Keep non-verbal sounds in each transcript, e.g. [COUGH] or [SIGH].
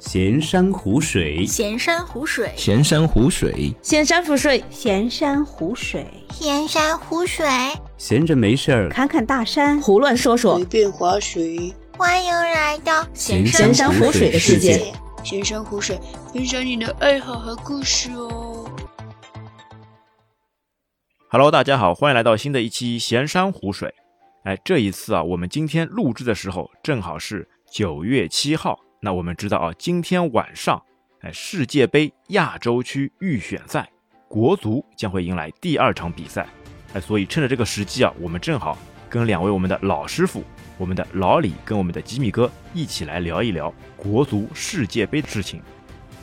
闲山湖水，闲山湖水，闲山湖水，闲山湖水，闲山湖水，闲山湖水，闲着没事儿。侃侃大山，胡乱说说，随便划水。欢迎来到闲闲山湖水的世界。闲山湖水，分享你的爱好和故事哦。Hello，大家好，欢迎来到新的一期闲山湖水。哎，这一次啊，我们今天录制的时候正好是九月七号。那我们知道啊，今天晚上，哎，世界杯亚洲区预选赛，国足将会迎来第二场比赛。哎，所以趁着这个时机啊，我们正好跟两位我们的老师傅，我们的老李跟我们的吉米哥一起来聊一聊国足世界杯的事情。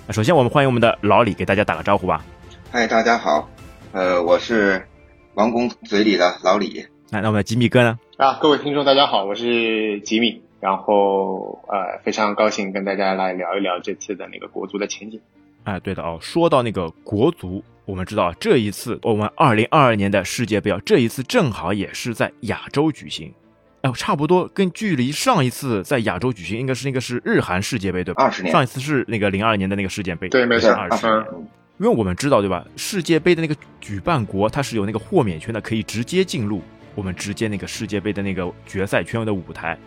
那首先我们欢迎我们的老李，给大家打个招呼吧。嗨，大家好，呃，我是王工嘴里的老李。那那我们的吉米哥呢？啊，各位听众大家好，我是吉米，然后呃非常高兴跟大家来聊一聊这次的那个国足的前景。哎，对的哦，说到那个国足，我们知道这一次我们二零二二年的世界杯啊，这一次正好也是在亚洲举行，哎，差不多跟距离上一次在亚洲举行，应该是那个是日韩世界杯对吧？二十年。上一次是那个零二年的那个世界杯，对，没错，二十年。因为我们知道对吧，世界杯的那个举办国它是有那个豁免权的，可以直接进入。我们直接那个世界杯的那个决赛圈的舞台，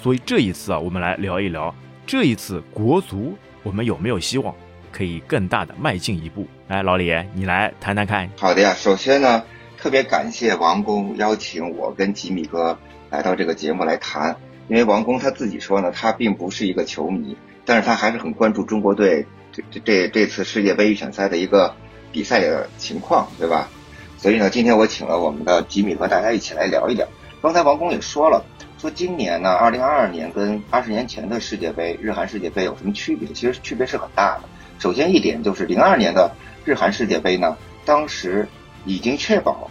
所以这一次啊，我们来聊一聊这一次国足，我们有没有希望可以更大的迈进一步？来，老李，你来谈谈看。好的呀，首先呢，特别感谢王工邀请我跟吉米哥来到这个节目来谈，因为王工他自己说呢，他并不是一个球迷，但是他还是很关注中国队这这这这次世界杯预选赛的一个比赛的情况，对吧？所以呢，今天我请了我们的吉米和大家一起来聊一聊。刚才王工也说了，说今年呢，二零二二年跟二十年前的世界杯、日韩世界杯有什么区别？其实区别是很大的。首先一点就是零二年的日韩世界杯呢，当时已经确保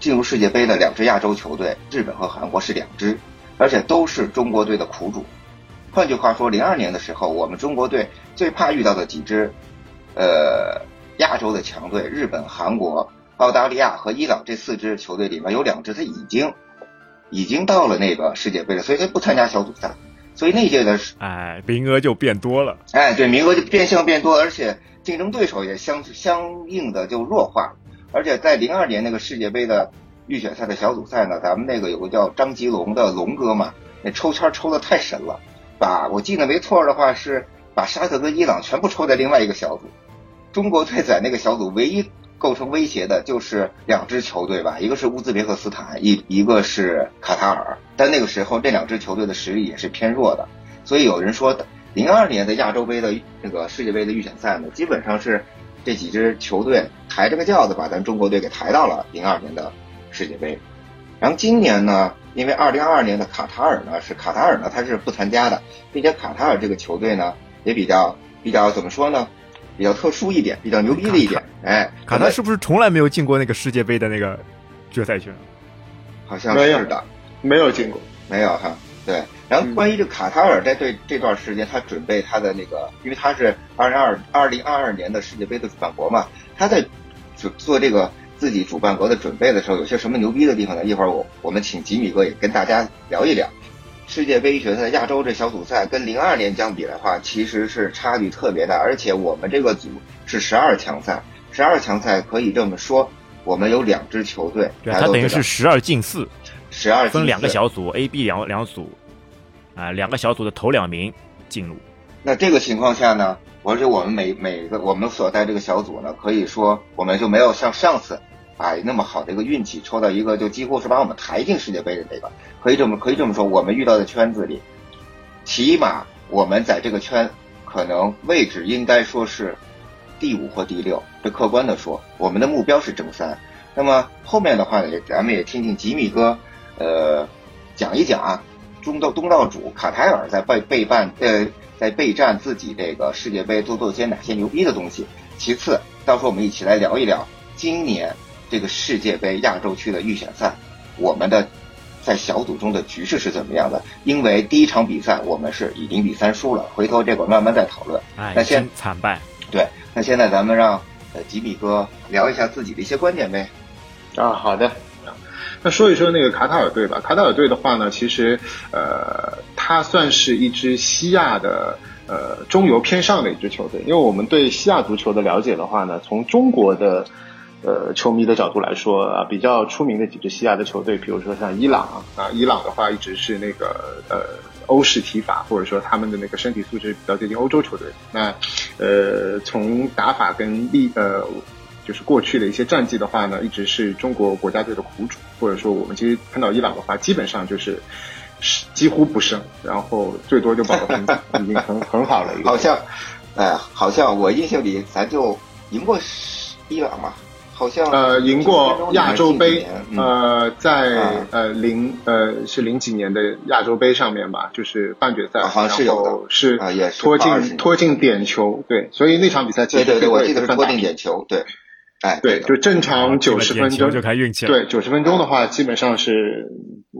进入世界杯的两支亚洲球队，日本和韩国是两支，而且都是中国队的苦主。换句话说，零二年的时候，我们中国队最怕遇到的几支，呃，亚洲的强队，日本、韩国。澳大利亚和伊朗这四支球队里面有两支，他已经已经到了那个世界杯了，所以他不参加小组赛，所以那届的哎名额就变多了，哎对，名额就变相变多，而且竞争对手也相相应的就弱化。了，而且在零二年那个世界杯的预选赛的小组赛呢，咱们那个有个叫张吉龙的龙哥嘛，那抽签抽的太神了，把我记得没错的话是把沙特跟伊朗全部抽在另外一个小组，中国队在那个小组唯一。构成威胁的就是两支球队吧，一个是乌兹别克斯坦，一一个是卡塔尔。但那个时候这两支球队的实力也是偏弱的，所以有人说，零二年的亚洲杯的那个世界杯的预选赛呢，基本上是这几支球队抬着个轿子把咱中国队给抬到了零二年的世界杯。然后今年呢，因为二零二二年的卡塔尔呢是卡塔尔呢他是不参加的，并且卡塔尔这个球队呢也比较比较怎么说呢？比较特殊一点，比较牛逼的一点，哎，卡塔是不是从来没有进过那个世界杯的那个决赛圈？好像是的，没有进过，没有哈。对，然后关于这卡塔尔在对这段时间，他准备他的那个，因为他是二零二二零二二年的世界杯的主办国嘛，他在做做这个自己主办国的准备的时候，有些什么牛逼的地方呢？一会儿我我们请吉米哥也跟大家聊一聊。世界杯决赛亚洲这小组赛跟零二年相比的话，其实是差距特别大，而且我们这个组是十二强赛，十二强赛可以这么说，我们有两支球队，对，它等于是十二进四，十二分两个小组，A、B 两两组，啊，两个小组的头两名进入。那这个情况下呢，而且我们每每个我们所在这个小组呢，可以说我们就没有像上次。哎，那么好的一个运气，抽到一个就几乎是把我们抬进世界杯的那个，可以这么可以这么说，我们遇到的圈子里，起码我们在这个圈可能位置应该说是第五或第六，这客观的说，我们的目标是争三。那么后面的话呢，咱们也听听吉米哥，呃，讲一讲啊，中道东道主卡塔尔在备备办呃在备战自己这个世界杯都做些哪些牛逼的东西。其次，到时候我们一起来聊一聊今年。这个世界杯亚洲区的预选赛，我们的在小组中的局势是怎么样的？因为第一场比赛我们是以零比三输了，回头这会儿慢慢再讨论。哎，那先惨败。对，那现在咱们让呃吉米哥聊一下自己的一些观点呗。啊，好的。那说一说那个卡塔尔队吧。卡塔尔队的话呢，其实呃，它算是一支西亚的呃中游偏上的一支球队。因为我们对西亚足球的了解的话呢，从中国的呃球迷的角度来说啊，比较出名的几支西亚的球队，比如说像伊朗啊，伊朗的话一直是那个呃欧式踢法，或者说他们的那个身体素质比较接近欧洲球队。那呃从打法跟力呃。就是过去的一些战绩的话呢，一直是中国国家队的苦主，或者说我们其实碰到伊朗的话，基本上就是是几乎不胜，然后最多就保个分，[LAUGHS] 已经很很好了。好像，哎，好像我印象里咱就赢过伊朗嘛，好像呃赢过亚洲杯，呃在呃零呃是零几年的亚洲杯上面吧，就是半决赛，好像是有的，是也是拖进拖进点球，对，所以那场比赛其实对对对，我记得是拖进点球，对。哎，对，就正常九十分钟就看运气了。对，九十分钟的话，基本上是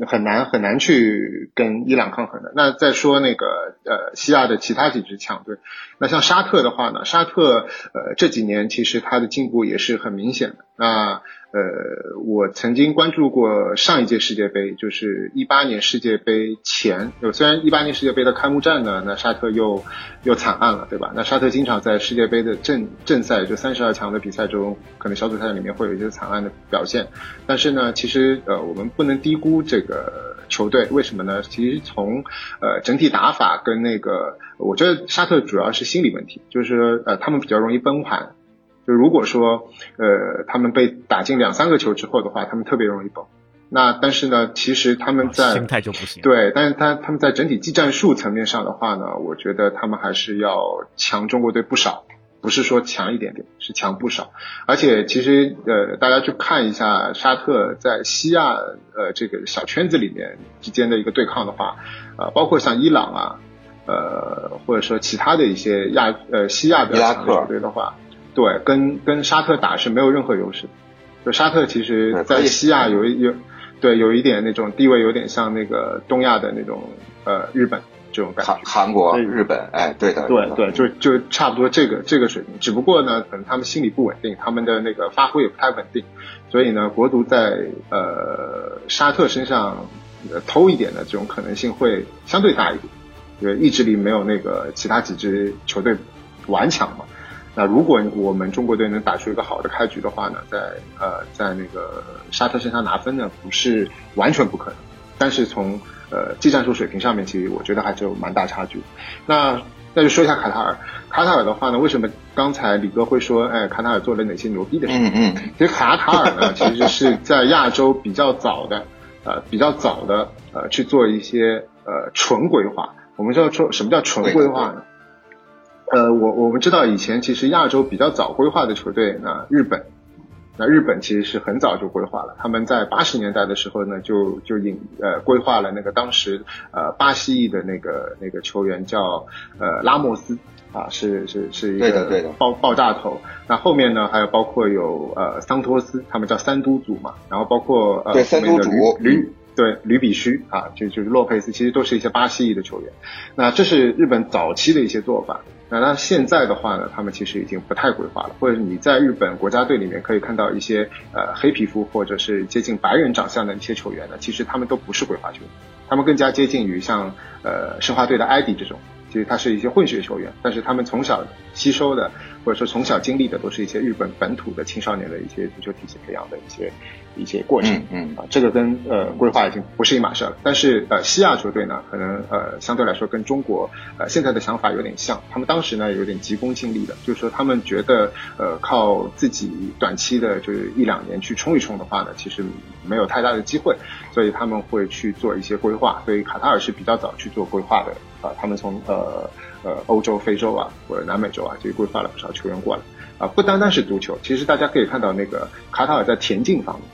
很难很难去跟伊朗抗衡的。那再说那个呃，西亚的其他几支强队，那像沙特的话呢，沙特呃这几年其实它的进步也是很明显的。那呃，呃我曾经关注过上一届世界杯，就是一八年世界杯前。虽然一八年世界杯的开幕战呢，那沙特又又惨案了，对吧？那沙特经常在世界杯的正正赛，就三十二强的比赛中，可能小组赛里面会有一些惨案的表现。但是呢，其实呃，我们不能低估这个球队，为什么呢？其实从呃整体打法跟那个，我觉得沙特主要是心理问题，就是呃他们比较容易崩盘。就如果说，呃，他们被打进两三个球之后的话，他们特别容易崩。那但是呢，其实他们在心态就不行。对，但是他他们在整体技战术层面上的话呢，我觉得他们还是要强中国队不少，不是说强一点点，是强不少。而且其实呃，大家去看一下沙特在西亚呃这个小圈子里面之间的一个对抗的话，呃，包括像伊朗啊，呃，或者说其他的一些亚呃西亚的球队的话。对，跟跟沙特打是没有任何优势的。就沙特其实，在西亚有一有，对，有一点那种地位，有点像那个东亚的那种呃日本这种感觉。韩韩国、日本，哎，对的。对对，就就差不多这个这个水平。只不过呢，可能他们心理不稳定，他们的那个发挥也不太稳定，所以呢，国足在呃沙特身上偷一点的这种可能性会相对大一点，因为意志力没有那个其他几支球队顽强嘛。那如果我们中国队能打出一个好的开局的话呢，在呃在那个沙特身上拿分呢，不是完全不可能。但是从呃技战术水平上面，其实我觉得还是有蛮大差距。那那就说一下卡塔尔，卡塔尔的话呢，为什么刚才李哥会说，哎，卡塔尔做了哪些牛逼的事？嗯嗯。其实卡塔尔呢，其实是在亚洲比较早的，呃，比较早的呃去做一些呃纯规划。我们知道说什么叫纯规划呢？呃，我我们知道以前其实亚洲比较早规划的球队，那日本，那日本其实是很早就规划了。他们在八十年代的时候呢，就就引呃规划了那个当时呃巴西裔的那个那个球员叫呃拉莫斯啊，是是是一个爆爆炸头。那后面呢，还有包括有呃桑托斯，他们叫三都组嘛，然后包括呃三都组吕对吕比须啊，就就是洛佩斯，其实都是一些巴西裔的球员。那这是日本早期的一些做法。那那现在的话呢，他们其实已经不太规划了，或者你在日本国家队里面可以看到一些呃黑皮肤或者是接近白人长相的一些球员呢，其实他们都不是规划球员，他们更加接近于像呃申花队的艾迪这种，其实他是一些混血球员，但是他们从小吸收的或者说从小经历的都是一些日本本土的青少年的一些足球体系培养的一些。一些过程，嗯啊，这个跟呃规划已经不是一码事了。但是呃，西亚球队呢，可能呃相对来说跟中国呃现在的想法有点像。他们当时呢有点急功近利的，就是说他们觉得呃靠自己短期的就是一两年去冲一冲的话呢，其实没有太大的机会，所以他们会去做一些规划。所以卡塔尔是比较早去做规划的啊，他们从呃呃欧洲、非洲啊或者南美洲啊，就规划了不少球员过来啊。不单单是足球，其实大家可以看到那个卡塔尔在田径方面。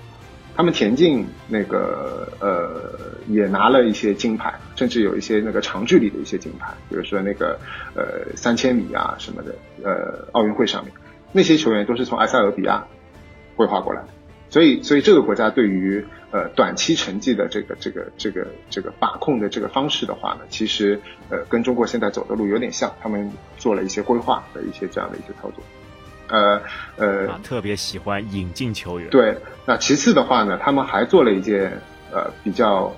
他们田径那个呃也拿了一些金牌，甚至有一些那个长距离的一些金牌，比如说那个呃三千米啊什么的，呃奥运会上面那些球员都是从埃塞俄比亚规划过来的，所以所以这个国家对于呃短期成绩的这个这个这个这个把控的这个方式的话呢，其实呃跟中国现在走的路有点像，他们做了一些规划的一些这样的一些操作。呃呃，特别喜欢引进球员。对，那其次的话呢，他们还做了一件呃比较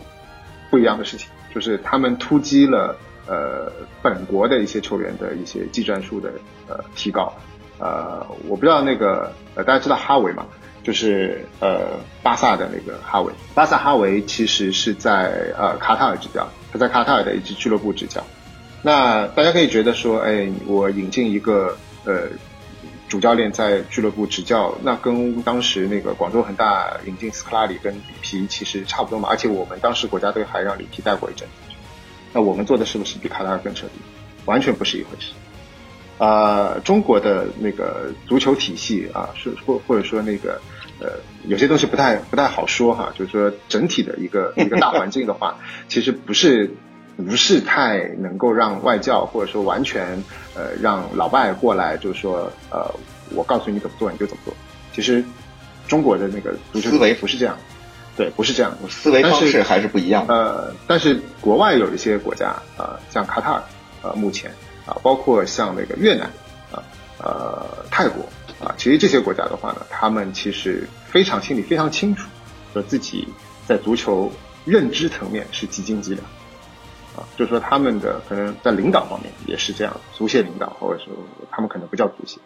不一样的事情，就是他们突击了呃本国的一些球员的一些技战术的呃提高。呃，我不知道那个呃大家知道哈维吗？就是呃巴萨的那个哈维，巴萨哈维其实是在呃卡塔尔执教，他在卡塔尔的一支俱乐部执教。那大家可以觉得说，哎，我引进一个呃主教练在俱乐部执教，那跟当时那个广州恒大引进斯科拉里跟里皮其实差不多嘛。而且我们当时国家队还让里皮带过一阵，那我们做的是不是比卡塔尔更彻底？完全不是一回事。啊，中国的那个足球体系啊，是或或者说那个呃，有些东西不太不太好说哈。就是说整体的一个 [LAUGHS] 一个大环境的话，其实不是不是太能够让外教或者说完全呃让老外过来，就是说呃，我告诉你怎么做你就怎么做。其实中国的那个足球思维不是这样，对，不是这样，思维方式还是不一样的。呃，但是国外有一些国家啊，像卡塔尔啊，目前。啊，包括像那个越南啊，呃，泰国啊，其实这些国家的话呢，他们其实非常心里非常清楚，说自己在足球认知层面是几斤几两，啊，就是说他们的可能在领导方面也是这样，足协领导或者说他们可能不叫足协，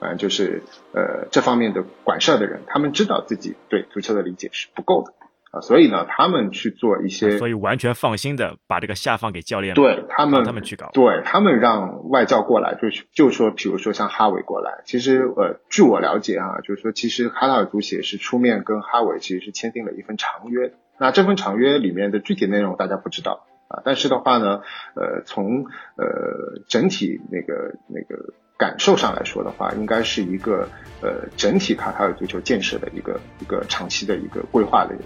反正就是呃这方面的管事儿的人，他们知道自己对足球的理解是不够的。所以呢，他们去做一些，所以完全放心的把这个下放给教练，对他们，他们去搞，对他们让外教过来，就是就说，比如说像哈维过来，其实呃，据我了解啊，就是说，其实卡塔尔足协是出面跟哈维其实是签订了一份长约，那这份长约里面的具体内容大家不知道啊，但是的话呢，呃，从呃整体那个那个感受上来说的话，应该是一个呃整体卡塔尔足球建设的一个一个长期的一个规划的。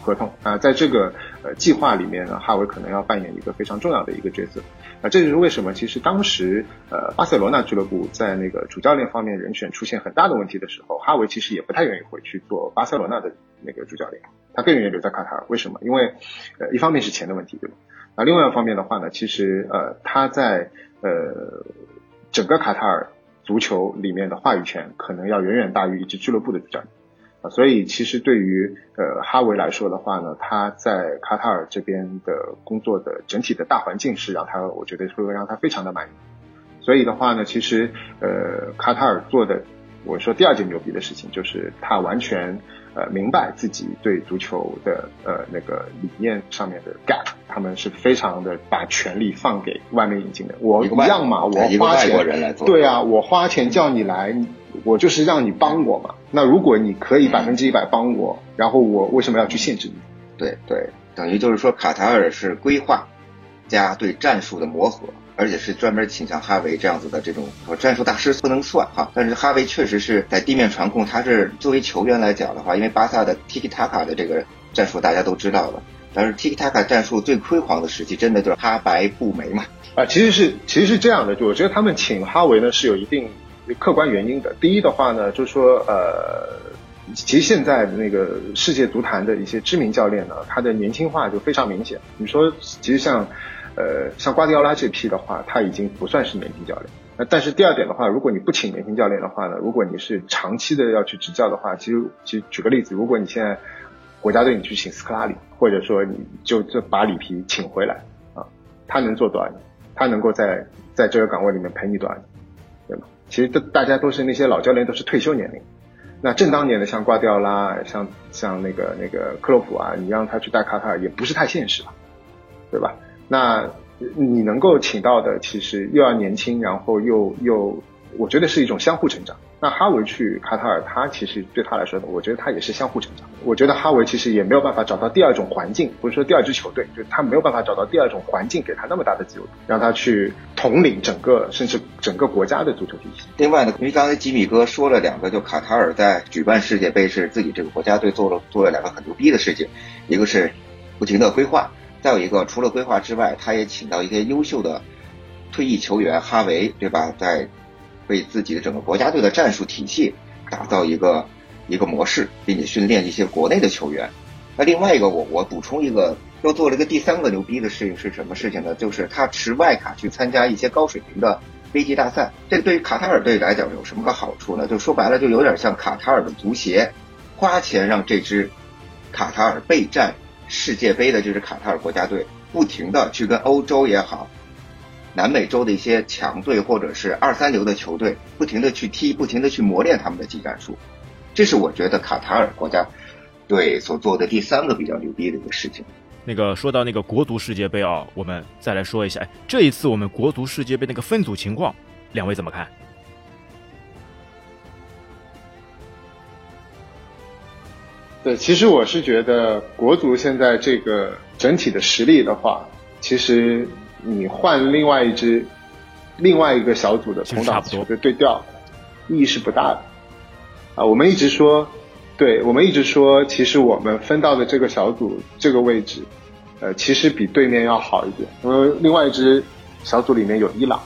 合同啊，在这个呃计划里面呢，哈维可能要扮演一个非常重要的一个角色啊，这就是为什么其实当时呃巴塞罗那俱乐部在那个主教练方面人选出现很大的问题的时候，哈维其实也不太愿意回去做巴塞罗那的那个主教练，他更愿意留在卡塔尔。为什么？因为呃一方面是钱的问题，对吧？那另外一方面的话呢，其实呃他在呃整个卡塔尔足球里面的话语权可能要远远大于一支俱乐部的主教练。所以，其实对于呃哈维来说的话呢，他在卡塔尔这边的工作的整体的大环境是让他，我觉得会让他非常的满意。所以的话呢，其实呃卡塔尔做的，我说第二件牛逼的事情就是他完全呃明白自己对足球的呃那个理念上面的 gap，他们是非常的把权力放给外面引进的。我一样嘛，我花钱，对啊，我花钱叫你来。我就是让你帮我嘛，那如果你可以百分之一百帮我，然后我为什么要去限制你？对对，等于就是说卡塔尔是规划加对战术的磨合，而且是专门请像哈维这样子的这种战术大师不能算哈，但是哈维确实是在地面传控，他是作为球员来讲的话，因为巴萨的 Tiki Taka 的这个战术大家都知道了，但是 Tiki Taka 战术最辉煌的时期，真的就是哈白布梅嘛。啊，其实是其实是这样的，就我觉得他们请哈维呢是有一定。客观原因的，第一的话呢，就是说，呃，其实现在那个世界足坛的一些知名教练呢，他的年轻化就非常明显。你说，其实像，呃，像瓜迪奥拉这批的话，他已经不算是年轻教练。那但是第二点的话，如果你不请年轻教练的话呢，如果你是长期的要去执教的话，其实，其实举个例子，如果你现在国家队你去请斯科拉里，或者说你就就把里皮请回来啊，他能做多少年？他能够在在这个岗位里面陪你多少年？对吗？其实都大家都是那些老教练，都是退休年龄。那正当年的像瓜迪奥拉，像像那个那个克洛普啊，你让他去带卡塔尔也不是太现实吧，对吧？那你能够请到的，其实又要年轻，然后又又，我觉得是一种相互成长。那哈维去卡塔尔，他其实对他来说，我觉得他也是相互成长。我觉得哈维其实也没有办法找到第二种环境，或者说第二支球队，就他没有办法找到第二种环境给他那么大的自由度，让他去统领整个甚至整个国家的足球体系。另外呢，因为刚才吉米哥说了两个，就卡塔尔在举办世界杯是自己这个国家队做了做了两个很牛逼的事情，一个是不停的规划，再有一个除了规划之外，他也请到一些优秀的退役球员，哈维对吧，在。为自己的整个国家队的战术体系打造一个一个模式，并且训练一些国内的球员。那另外一个，我我补充一个，又做了一个第三个牛逼的事情是什么事情呢？就是他持外卡去参加一些高水平的飞机大赛。这对于卡塔尔队来讲有什么个好处呢？就说白了，就有点像卡塔尔的足协花钱让这支卡塔尔备战世界杯的这支卡塔尔国家队，不停的去跟欧洲也好。南美洲的一些强队或者是二三流的球队，不停的去踢，不停的去磨练他们的技战术。这是我觉得卡塔尔国家队所做的第三个比较牛逼的一个事情。那个说到那个国足世界杯啊，我们再来说一下，哎，这一次我们国足世界杯那个分组情况，两位怎么看？对，其实我是觉得国足现在这个整体的实力的话，其实你换另外一支、另外一个小组的同档球队对调，意义是不大的。啊，我们一直说，对我们一直说，其实我们分到的这个小组这个位置，呃，其实比对面要好一点，因为另外一支小组里面有伊朗，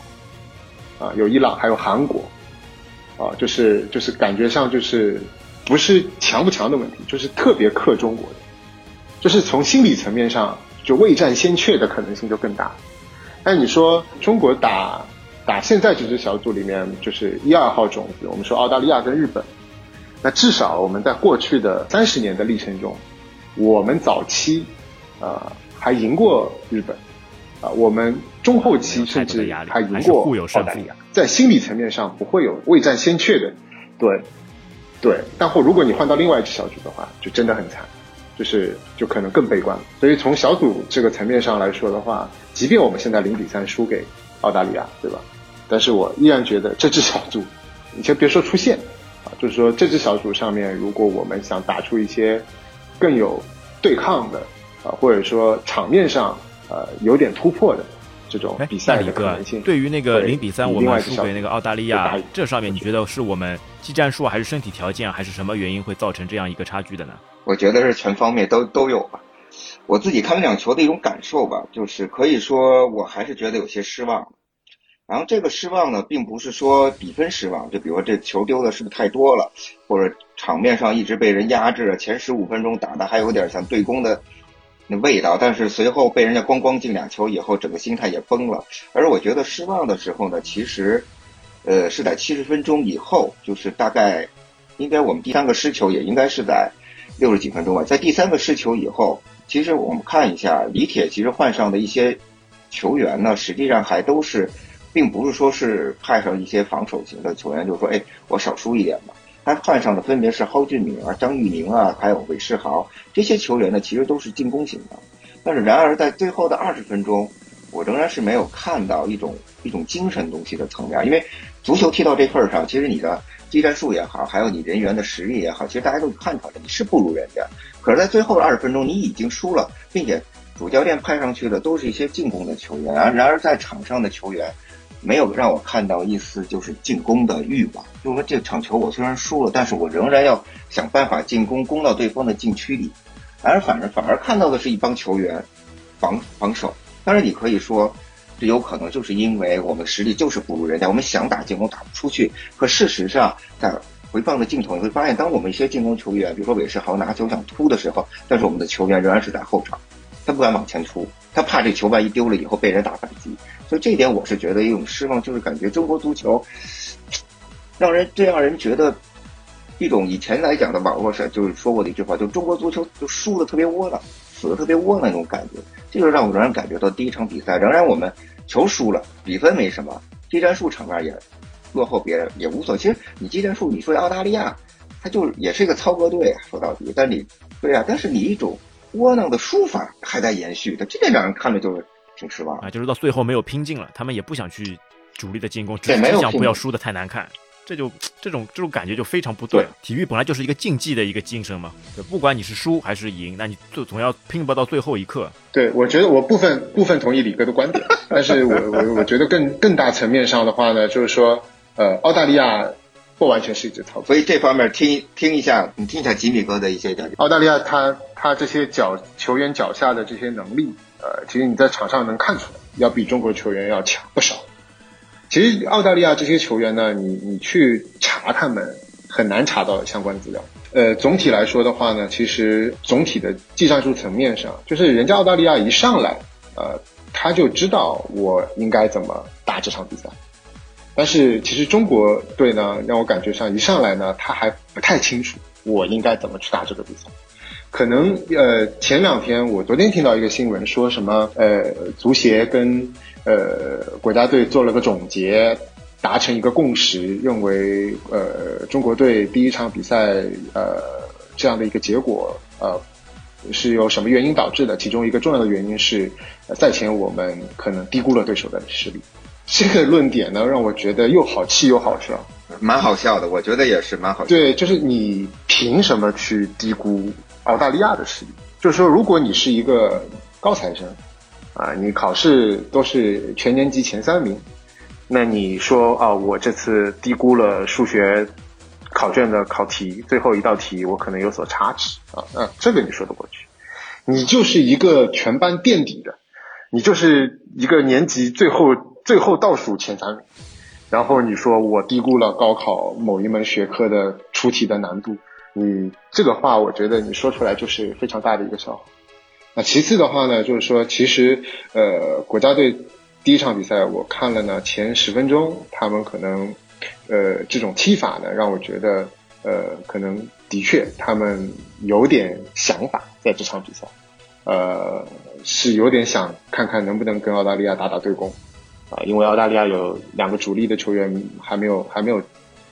啊，有伊朗，还有韩国，啊，就是就是感觉上就是。不是强不强的问题，就是特别克中国的，就是从心理层面上，就未战先怯的可能性就更大。但你说中国打打现在这支小组里面，就是一二号种子，我们说澳大利亚跟日本，那至少我们在过去的三十年的历程中，我们早期呃还赢过日本，啊，我们中后期甚至还赢过澳大利亚，在心理层面上不会有未战先怯的，对。对，但或如果你换到另外一支小组的话，就真的很惨，就是就可能更悲观。所以从小组这个层面上来说的话，即便我们现在零比三输给澳大利亚，对吧？但是我依然觉得这支小组，你先别说出线啊，就是说这支小组上面，如果我们想打出一些更有对抗的啊，或者说场面上呃有点突破的。这种比赛的可能性，对于那个零比三我们输给那个澳大利亚，这上面你觉得是我们技战术还是身体条件还是什么原因会造成这样一个差距的呢？我觉得是全方面都都有吧。我自己看这场球的一种感受吧，就是可以说我还是觉得有些失望。然后这个失望呢，并不是说比分失望，就比如说这球丢的是不是太多了，或者场面上一直被人压制，前十五分钟打的还有点像对攻的。那味道，但是随后被人家咣咣进两球以后，整个心态也崩了。而我觉得失望的时候呢，其实，呃，是在七十分钟以后，就是大概，应该我们第三个失球也应该是在六十几分钟吧。在第三个失球以后，其实我们看一下李铁其实换上的一些球员呢，实际上还都是，并不是说是派上一些防守型的球员，就是说，哎，我少输一点吧。他换上的分别是蒿俊闵啊、张玉宁啊，还有韦世豪这些球员呢，其实都是进攻型的。但是，然而在最后的二十分钟，我仍然是没有看到一种一种精神东西的层面。因为足球踢到这份儿上，其实你的技战术也好，还有你人员的实力也好，其实大家都看出来你是不如人家。可是，在最后的二十分钟，你已经输了，并且主教练派上去的都是一些进攻的球员啊。然而，在场上的球员。没有让我看到一丝就是进攻的欲望，就是说这场球我虽然输了，但是我仍然要想办法进攻，攻到对方的禁区里。而反而反而看到的是一帮球员防防守。当然，你可以说这有可能就是因为我们实力就是不如人家，我们想打进攻打不出去。可事实上，在回放的镜头你会发现，当我们一些进攻球员，比如说韦世豪拿球想突的时候，但是我们的球员仍然是在后场，他不敢往前突，他怕这球万一丢了以后被人打反击。所以这点我是觉得一种失望，就是感觉中国足球让人最让人觉得一种以前来讲的网络上就是说过的一句话，就中国足球就输的特别窝囊，死的特别窝囊那种感觉。这就让我仍然感觉到第一场比赛，仍然我们球输了，比分没什么，技战术场面也落后别人也无所。其实你技战术，你说澳大利亚，他就也是一个操作队啊，说到底，但你对啊，但是你一种窝囊的输法还在延续，的，这点让人看着就是。挺失望啊，就是到最后没有拼劲了，他们也不想去主力的进攻，只想不要输的太难看，这就这种这种感觉就非常不对。体育本来就是一个竞技的一个精神嘛，不管你是输还是赢，那你总总要拼搏到最后一刻。对，我觉得我部分部分同意李哥的观点，但是我我我觉得更更大层面上的话呢，就是说，呃，澳大利亚不完全是一支操，所以这方面听听一下，你听一下吉米哥的一些讲解。澳大利亚他他这些脚球员脚下的这些能力。呃，其实你在场上能看出来，要比中国球员要强不少。其实澳大利亚这些球员呢，你你去查他们很难查到相关资料。呃，总体来说的话呢，其实总体的技战术层面上，就是人家澳大利亚一上来，呃，他就知道我应该怎么打这场比赛。但是其实中国队呢，让我感觉上一上来呢，他还不太清楚我应该怎么去打这个比赛。可能呃前两天我昨天听到一个新闻，说什么呃足协跟呃国家队做了个总结，达成一个共识，认为呃中国队第一场比赛呃这样的一个结果呃是由什么原因导致的？其中一个重要的原因是赛前我们可能低估了对手的实力。这个论点呢，让我觉得又好气又好笑。蛮好笑的，我觉得也是蛮好笑。对，就是你凭什么去低估澳大利亚的实力？就是说，如果你是一个高材生，啊，你考试都是全年级前三名，那你说啊，我这次低估了数学考卷的考题，最后一道题我可能有所差池啊，那这个你说得过去。你就是一个全班垫底的，你就是一个年级最后最后倒数前三名。然后你说我低估了高考某一门学科的出题的难度，你这个话我觉得你说出来就是非常大的一个笑话。那其次的话呢，就是说其实呃国家队第一场比赛我看了呢，前十分钟他们可能呃这种踢法呢让我觉得呃可能的确他们有点想法在这场比赛，呃是有点想看看能不能跟澳大利亚打打对攻。啊，因为澳大利亚有两个主力的球员还没有还没有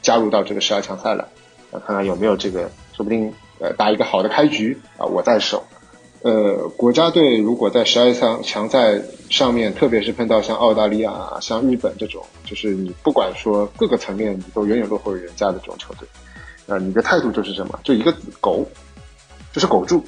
加入到这个十二强赛来，啊，看看有没有这个，说不定呃打一个好的开局啊，我在手。呃，国家队如果在十二强强赛上面，特别是碰到像澳大利亚、像日本这种，就是你不管说各个层面你都远远落后于人家的这种球队，啊，你的态度就是什么？就一个字，苟，就是苟住。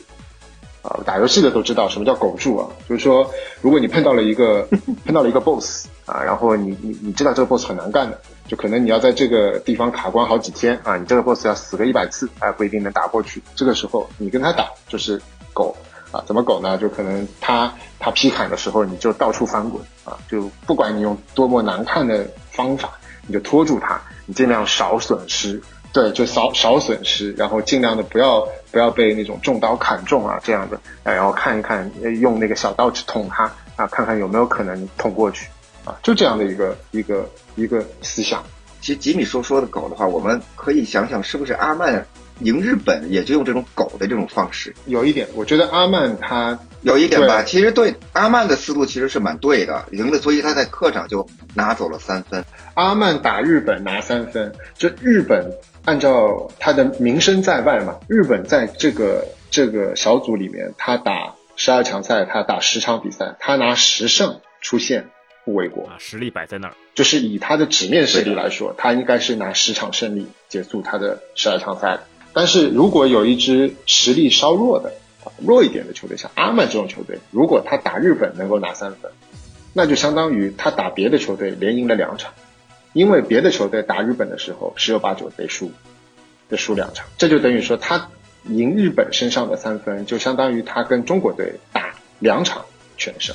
啊，打游戏的都知道什么叫苟住啊，就是说，如果你碰到了一个 [LAUGHS] 碰到了一个 boss 啊，然后你你你知道这个 boss 很难干的，就可能你要在这个地方卡关好几天啊，你这个 boss 要死个一百次，哎，不一定能打过去。这个时候你跟他打就是苟啊，怎么苟呢？就可能他他劈砍的时候，你就到处翻滚啊，就不管你用多么难看的方法，你就拖住他，你尽量少损失。对，就少少损失，然后尽量的不要不要被那种重刀砍中啊，这样的，然后看一看，用那个小刀去捅他啊，看看有没有可能捅过去啊，就这样的一个一个一个思想。其实吉米说说的狗的话，我们可以想想，是不是阿曼赢日本也就用这种狗的这种方式？有一点，我觉得阿曼他有一点吧，其实对阿曼的思路其实是蛮对的，赢了，所以他在客场就拿走了三分。阿曼打日本拿三分，就日本。按照他的名声在外嘛，日本在这个这个小组里面，他打十二强赛，他打十场比赛，他拿十胜出线不为过啊，实力摆在那儿。就是以他的纸面实力来说，他应该是拿十场胜利结束他的十二强赛。但是如果有一支实力稍弱的、弱一点的球队，像阿曼这种球队，如果他打日本能够拿三分，那就相当于他打别的球队连赢了两场。因为别的球队打日本的时候十有八九得输，得输两场，这就等于说他赢日本身上的三分，就相当于他跟中国队打两场全胜，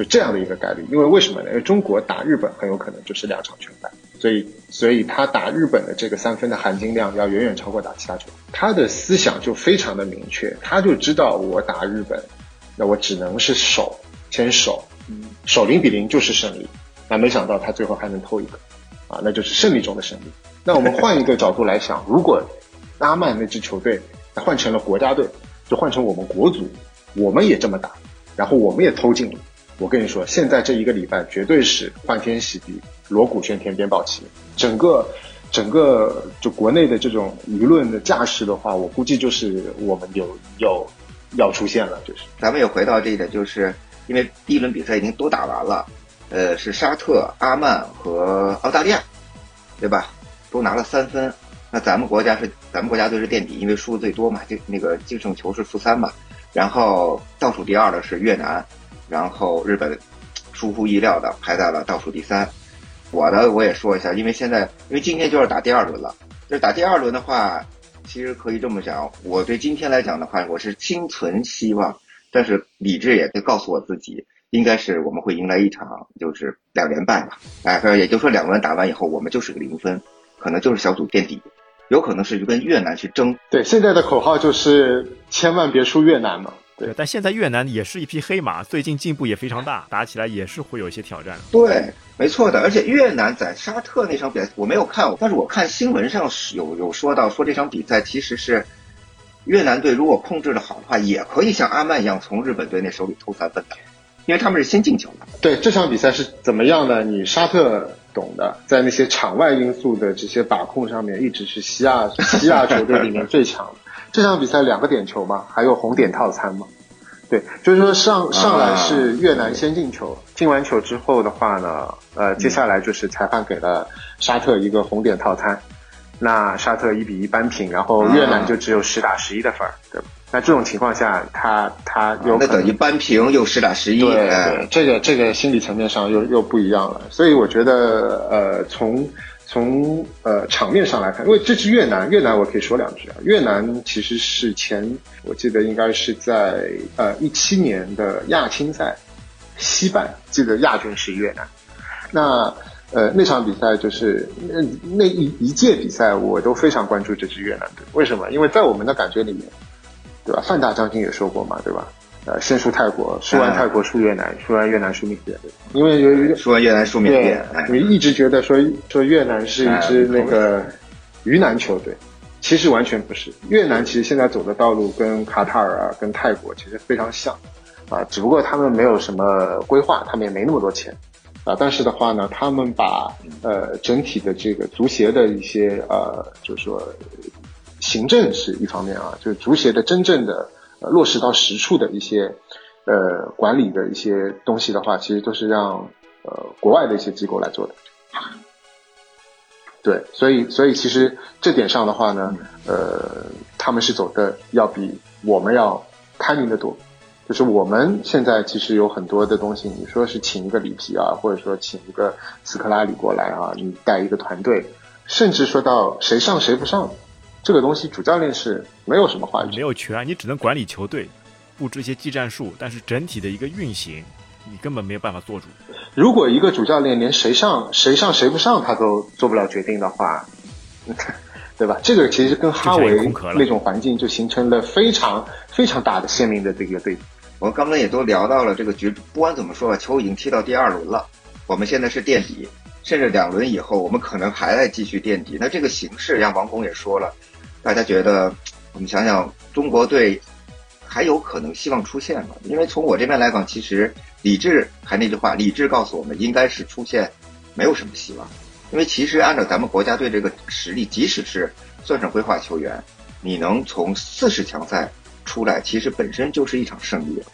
就这样的一个概率。因为为什么呢？因为中国打日本很有可能就是两场全败，所以所以他打日本的这个三分的含金量要远远超过打其他球队。他的思想就非常的明确，他就知道我打日本，那我只能是守，先守，守零比零就是胜利。那没想到他最后还能偷一个。啊，那就是胜利中的胜利。那我们换一个角度来想，如果拉曼那支球队换成了国家队，就换成我们国足，我们也这么打，然后我们也偷进了。我跟你说，现在这一个礼拜绝对是欢天喜地、锣鼓喧天、鞭炮齐，整个整个就国内的这种舆论的架势的话，我估计就是我们有有要出现了，就是。咱们也回到这一点，就是因为第一轮比赛已经都打完了。呃，是沙特、阿曼和澳大利亚，对吧？都拿了三分。那咱们国家是咱们国家队是垫底，因为输的最多嘛，就那个净胜球是负三嘛。然后倒数第二的是越南，然后日本出乎意料的排在了倒数第三。我呢，我也说一下，因为现在因为今天就要打第二轮了，就是打第二轮的话，其实可以这么讲，我对今天来讲的话，我是心存希望，但是理智也会告诉我自己。应该是我们会迎来一场就是两连败吧，哎，也就是说两轮打完以后，我们就是个零分，可能就是小组垫底，有可能是跟越南去争。对，现在的口号就是千万别输越南嘛。对，但现在越南也是一匹黑马，最近进步也非常大，打起来也是会有一些挑战。对，没错的。而且越南在沙特那场比赛我没有看，但是我看新闻上有有说到说这场比赛其实是越南队如果控制的好的话，也可以像阿曼一样从日本队那手里偷三分的，因为他们是先进球的。对这场比赛是怎么样呢？你沙特懂的，在那些场外因素的这些把控上面，一直是西亚西亚球队里面最强的。这场比赛两个点球嘛，还有红点套餐嘛。对，就是说上上来是越南先进球，进完球之后的话呢，呃，接下来就是裁判给了沙特一个红点套餐，那沙特一比一扳平，然后越南就只有十打十一的分儿，对吧？那这种情况下，他他有那等于扳平又十打十一，对，这个这个心理层面上又又不一样了，所以我觉得呃，从从呃场面上来看，因为这支越南，越南我可以说两句啊，越南其实是前我记得应该是在呃一七年的亚青赛西半，记得亚军是越南，那。呃，那场比赛就是那那一一届比赛，我都非常关注这支越南队。为什么？因为在我们的感觉里面，对吧？范大将军也说过嘛，对吧？呃，先输泰国，输完泰国输越南，输完越南输缅甸，因为有一个说越南输缅甸，你一直觉得说说越南是一支那个鱼腩球队，其实完全不是。越南其实现在走的道路跟卡塔尔啊、跟泰国其实非常像，啊，只不过他们没有什么规划，他们也没那么多钱，啊，但是的话呢，他们把呃整体的这个足协的一些呃，就是说行政是一方面啊，就是足协的真正的呃落实到实处的一些呃管理的一些东西的话，其实都是让呃国外的一些机构来做的。对，所以所以其实这点上的话呢，呃，他们是走的要比我们要开明的多。就是我们现在其实有很多的东西，你说是请一个里皮啊，或者说请一个斯科拉里过来啊，你带一个团队，甚至说到谁上谁不上，这个东西主教练是没有什么话语权。没有权，你只能管理球队，布置一些技战术，但是整体的一个运行，你根本没有办法做主。如果一个主教练连谁上谁上谁不上他都做不了决定的话，[LAUGHS] 对吧？这个其实跟哈维那种环境就形成了非常非常大的鲜明的这个对比。我们刚刚也都聊到了这个局，不管怎么说吧，球已经踢到第二轮了，我们现在是垫底，甚至两轮以后我们可能还在继续垫底。那这个形势，像王工也说了，大家觉得，我们想想中国队还有可能希望出现吗？因为从我这边来讲，其实理智还那句话，理智告诉我们应该是出现没有什么希望，因为其实按照咱们国家队这个实力，即使是算上规划球员，你能从四十强赛出来，其实本身就是一场胜利了。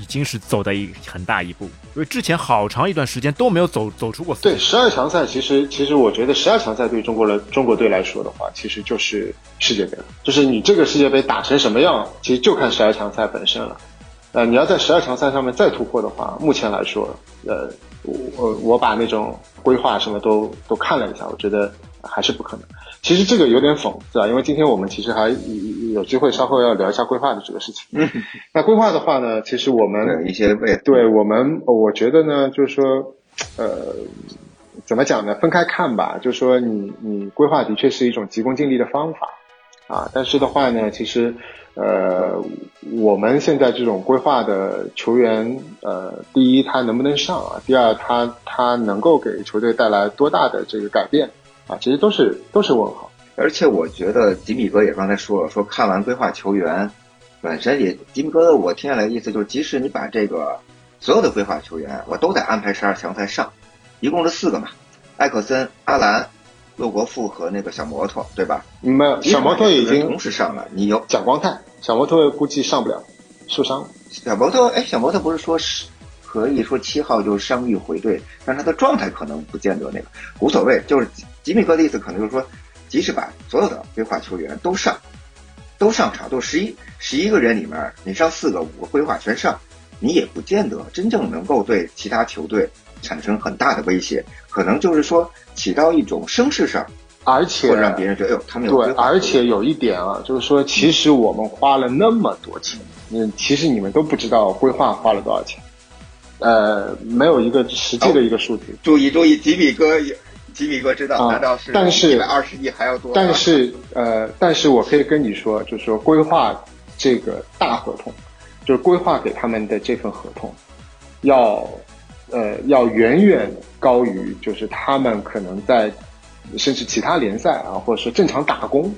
已经是走的一很大一步，因为之前好长一段时间都没有走走出过对，十二强赛其实其实我觉得十二强赛对中国的中国队来说的话，其实就是世界杯了。就是你这个世界杯打成什么样，其实就看十二强赛本身了。呃，你要在十二强赛上面再突破的话，目前来说，呃，我我我把那种规划什么都都看了一下，我觉得还是不可能。其实这个有点讽刺啊，因为今天我们其实还有机会稍后要聊一下规划的这个事情。那规划的话呢，其实我们对一些为对我们，我觉得呢，就是说，呃，怎么讲呢？分开看吧。就是说你，你规划的确是一种急功近利的方法啊，但是的话呢，其实，呃，我们现在这种规划的球员，呃，第一他能不能上啊？第二他他能够给球队带来多大的这个改变啊？其实都是都是问号。而且我觉得吉米哥也刚才说了，说看完规划球员本身也，吉米哥的我听下来的意思就是，即使你把这个所有的规划球员我都得安排十二强赛上，一共是四个嘛，艾克森、阿兰、洛国富和那个小摩托，对吧？没有，小摩托已经同时上了，你有蒋光太，小摩托估计上不了，受伤了。小摩托，哎，小摩托不是说是可以说七号就伤愈回队，但他的状态可能不见得那个无所谓，就是吉米哥的意思可能就是说，即使把所有的规划球员都上，都上场，都十一十一个人里面，你上四个五个规划全上，你也不见得真正能够对其他球队产生很大的威胁，可能就是说起到一种声势上，而且会让别人觉得，哎呦，他们有规对，划而且有一点啊，就是说，其实我们花了那么多钱，嗯，其实你们都不知道规划花了多少钱，呃，没有一个实际的一个数据。注意注意，吉米哥也，吉米哥知道，啊难道是但是一百二十亿还要多？但是呃，但是我可以跟你说，就是说规划这个大合同，就是规划给他们的这份合同，要呃要远远高于就是他们可能在甚至其他联赛啊，或者说正常打工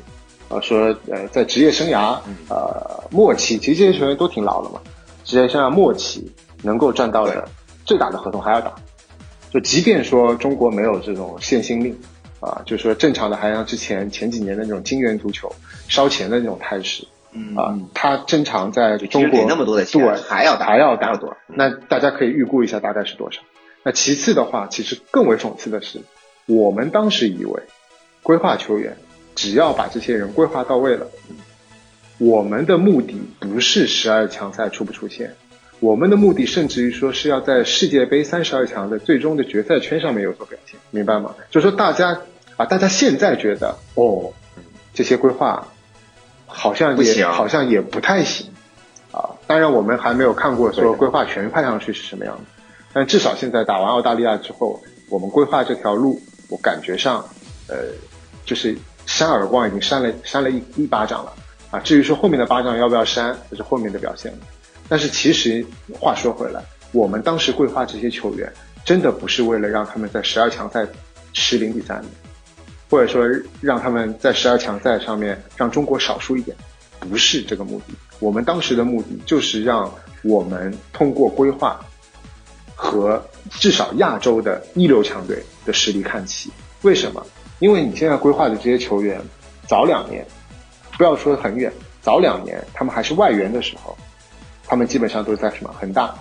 呃，说呃在职业生涯呃末期，其实这些球员都挺老了嘛，职业生涯末期能够赚到的最大的合同还要打，就即便说中国没有这种限薪令啊，就是说正常的还像之前前几年的那种金元足球烧钱的那种态势。嗯啊，他正常在中国那么多的钱对还要打还要打多少那大家可以预估一下大概是多少。那其次的话，其实更为讽刺的是，我们当时以为规划球员只要把这些人规划到位了，我们的目的不是十二强赛出不出线，我们的目的甚至于说是要在世界杯三十二强的最终的决赛圈上面有所表现，明白吗？就是说大家啊，大家现在觉得哦，这些规划好像也好像也不太行啊。当然，我们还没有看过说规划全派上去是什么样的，但至少现在打完澳大利亚之后，我们规划这条路，我感觉上，呃，就是扇耳光已经扇了扇了一一巴掌了啊。至于说后面的巴掌要不要扇，这是后面的表现了。但是其实话说回来，我们当时规划这些球员，真的不是为了让他们在十二强赛吃零比三的。或者说让他们在十二强赛上面让中国少输一点，不是这个目的。我们当时的目的就是让我们通过规划和至少亚洲的一流强队的实力看齐。为什么？因为你现在规划的这些球员，早两年，不要说很远，早两年他们还是外援的时候，他们基本上都在什么恒大，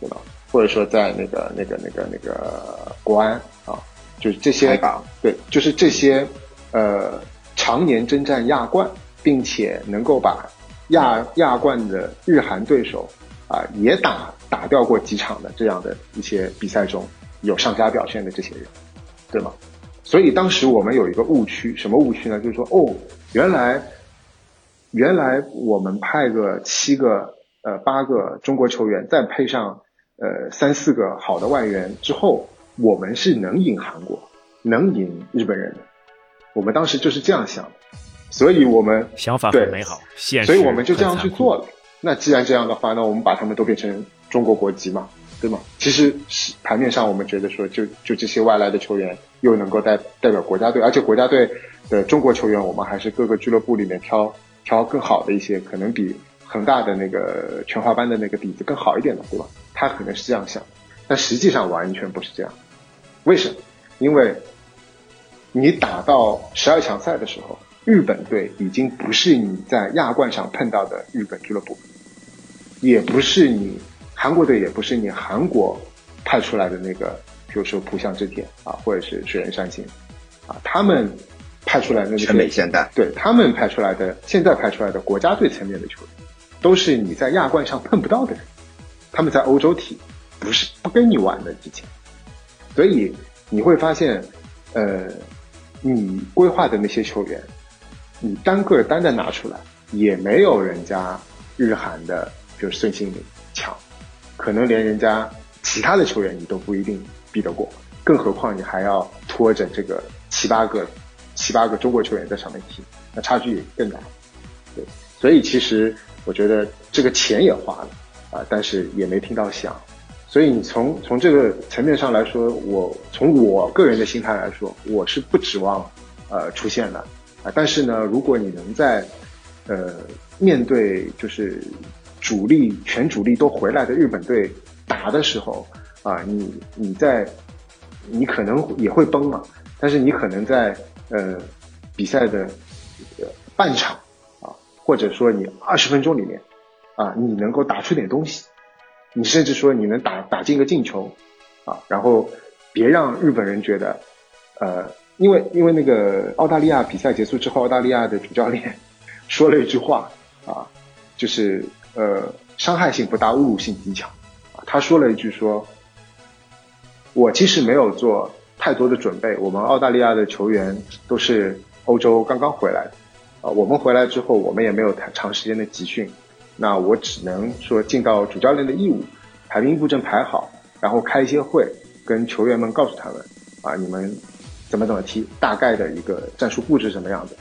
对吧？或者说在那个那个那个那个国安啊，就是这些对，就是这些呃常年征战亚冠，并且能够把亚亚冠的日韩对手啊、也打打掉过几场的这样的一些比赛中有上佳表现的这些人，对吗？所以当时我们有一个误区，什么误区呢？就是说，哦，原来原来我们派个七个呃八个中国球员，再配上呃三四个好的外援之后，我们是能赢韩国，能赢日本人的。我们当时就是这样想的，所以我们想法对很美好，现实所以我们就这样去做了。那既然这样的话，那我们把他们都变成中国国籍嘛，对吗？其实是盘面上我们觉得说就，就这些外来的球员又能够代代表国家队，而且国家队的中国球员，我们还是各个俱乐部里面挑挑更好的一些，可能比恒大的那个全华班的那个底子更好一点的，对吧？他可能是这样想，但实际上完全不是这样。为什么？因为你打到十二强赛的时候，日本队已经不是你在亚冠上碰到的日本俱乐部，也不是你韩国队，也不是你韩国派出来的那个，比如说浦项织田啊，或者是水原山星啊，他们派出来的那个全美现代对他们派出来的，现在派出来的国家队层面的球员，都是你在亚冠上碰不到的人，他们在欧洲踢，不是不跟你玩的之前，所以你会发现，呃，你规划的那些球员，你单个单的拿出来，也没有人家日韩的，比如孙兴慜强，可能连人家其他的球员你都不一定比得过，更何况你还要拖着这个七八个七八个中国球员在上面踢，那差距也更大。对，所以其实我觉得这个钱也花了啊、但是也没听到响。所以你从从这个层面上来说，我从我个人的心态来说，我是不指望呃出现的啊、但是呢，如果你能在呃面对就是主力全主力都回来的日本队打的时候啊、你你在你可能也会崩嘛，但是你可能在呃比赛的呃半场，或者说你二十分钟里面啊，你能够打出点东西，你甚至说你能打打进个进球啊，然后别让日本人觉得呃，因为因为那个澳大利亚比赛结束之后，澳大利亚的主教练 [LAUGHS] 说了一句话啊，就是呃伤害性不大，侮辱性极强，他说了一句说。我其实没有做太多的准备，我们澳大利亚的球员都是欧洲刚刚回来的，啊，我们回来之后，我们也没有太长时间的集训，那我只能说尽到主教练的义务，排兵布阵排好，然后开一些会，跟球员们告诉他们，啊，你们怎么怎么踢，大概的一个战术布置什么样的，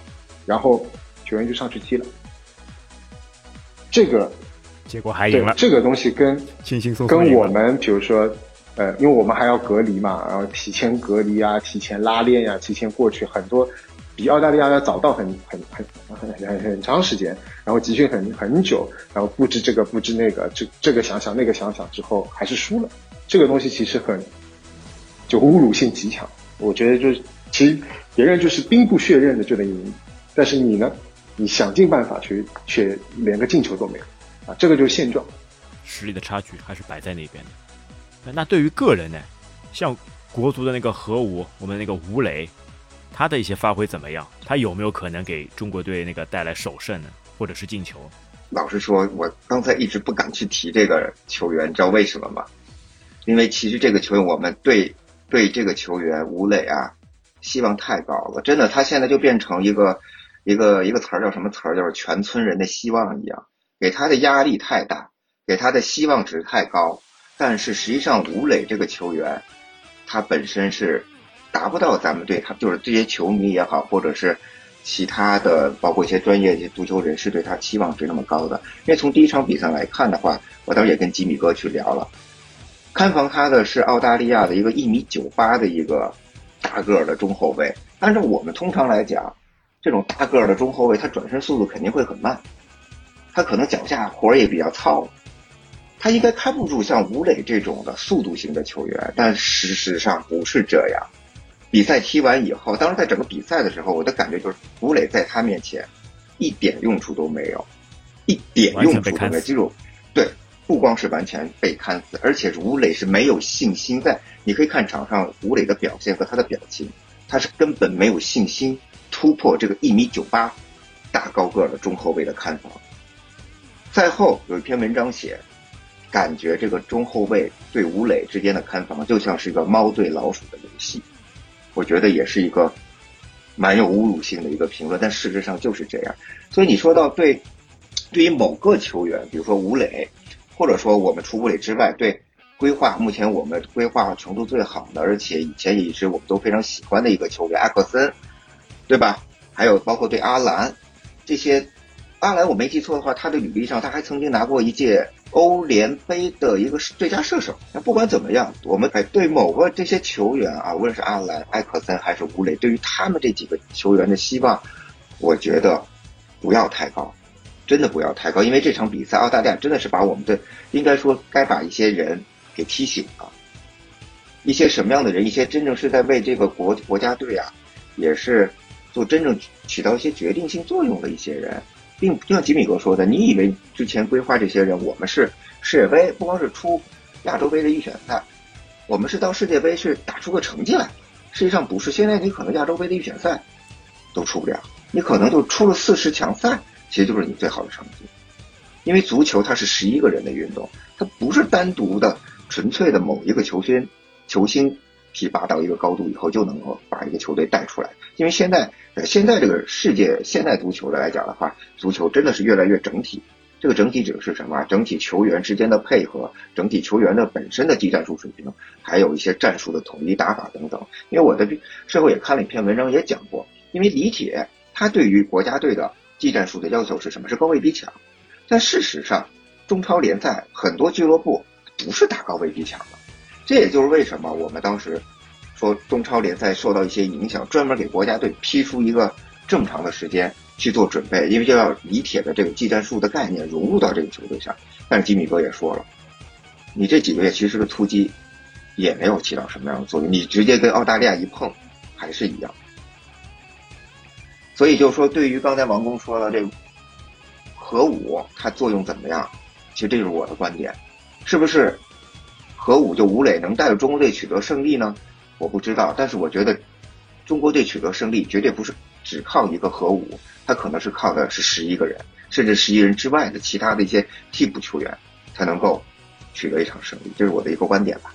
然后球员就上去踢了，这个结果还对赢了，这个东西跟轻轻松松跟我们比如说，呃，因为我们还要隔离嘛，然后提前隔离啊，提前拉练呀、提前过去很多，比澳大利亚要早到很很很很很很长时间，然后集训很很久，然后布置这个布置那个，这这个想想那个想想之后还是输了。这个东西其实很就侮辱性极强，我觉得就是其实别人就是兵不血刃的就能赢，但是你呢，你想尽办法去，却连个进球都没有啊，这个就是现状。实力的差距还是摆在那边的。那对于个人呢，像国足的那个何武，我们那个吴磊，他的一些发挥怎么样？他有没有可能给中国队那个带来首胜呢，或者是进球？老实说，我刚才一直不敢去提这个球员，你知道为什么吗？因为其实这个球员，我们对对这个球员吴磊啊，希望太高了。真的，他现在就变成一个一个一个词儿叫什么词儿？就是全村人的希望一样，给他的压力太大。给他的希望值太高，但是实际上吴磊这个球员，他本身是达不到咱们对他就是这些球迷也好，或者是其他的包括一些专业足球人士对他期望值那么高的。因为从第一场比赛来看的话，我当时也跟吉米哥去聊了，看防他的是澳大利亚的一个一米九八的一个大个儿的中后卫。按照我们通常来讲，这种大个儿的中后卫，他转身速度肯定会很慢，他可能脚下活也比较糙。他应该看不住像吴磊这种的速度型的球员，但事实上不是这样。比赛踢完以后，当时在整个比赛的时候，我的感觉就是吴磊在他面前一点用处都没有，一点用处都没有。记住，对，不光是完全被看死，而且是吴磊是没有信心。在你可以看场上吴磊的表现和他的表情，他是根本没有信心突破这个一米九八大高个的中后卫的看防。赛后有一篇文章写。感觉这个中后卫对吴磊之间的看防就像是一个猫对老鼠的游戏，我觉得也是一个蛮有侮辱性的一个评论，但事实上就是这样。所以你说到对，对于某个球员，比如说吴磊，或者说我们除吴磊之外，对规划目前我们规划程度最好的，而且以前也一直我们都非常喜欢的一个球员埃克森，对吧？还有包括对阿兰这些，阿兰我没记错的话，他的履历上他还曾经拿过一届。欧联杯的一个最佳射手。那不管怎么样，我们哎对某个这些球员啊，无论是阿兰、艾克森还是吴磊，对于他们这几个球员的希望，我觉得不要太高，真的不要太高。因为这场比赛，澳大利亚真的是把我们的应该说该把一些人给踢醒了，一些什么样的人，一些真正是在为这个国国家队啊，也是做真正起到一些决定性作用的一些人。并就像吉米哥说的，你以为之前规划这些人，我们是世界杯，不光是出亚洲杯的预选赛，我们是到世界杯是打出个成绩来。实际上不是，现在你可能亚洲杯的预选赛都出不了，你可能就出了四十强赛，其实就是你最好的成绩。因为足球它是十一个人的运动，它不是单独的、纯粹的某一个球星球星。提拔到一个高度以后，就能够把一个球队带出来。因为现在，现在这个世界现代足球的来讲的话，足球真的是越来越整体。这个整体指的是什么？整体球员之间的配合，整体球员的本身的技战术水平，还有一些战术的统一打法等等。因为我的社会也看了一篇文章，也讲过。因为李铁他对于国家队的技战术的要求是什么？是高位逼抢。但事实上，中超联赛很多俱乐部不是打高位逼抢的。这也就是为什么我们当时说中超联赛受到一些影响，专门给国家队批出一个正常的时间去做准备，因为就要李铁的这个技战术的概念融入到这个球队上。但是吉米哥也说了，你这几个月其实的突击也没有起到什么样的作用，你直接跟澳大利亚一碰还是一样。所以就说，对于刚才王工说的这个核武，它作用怎么样？其实这就是我的观点，是不是？核武就吴磊能带着中国队取得胜利呢？我不知道，但是我觉得中国队取得胜利绝对不是只靠一个核武，他可能是靠的是十一个人，甚至十一人之外的其他的一些替补球员才能够取得一场胜利，这是我的一个观点吧。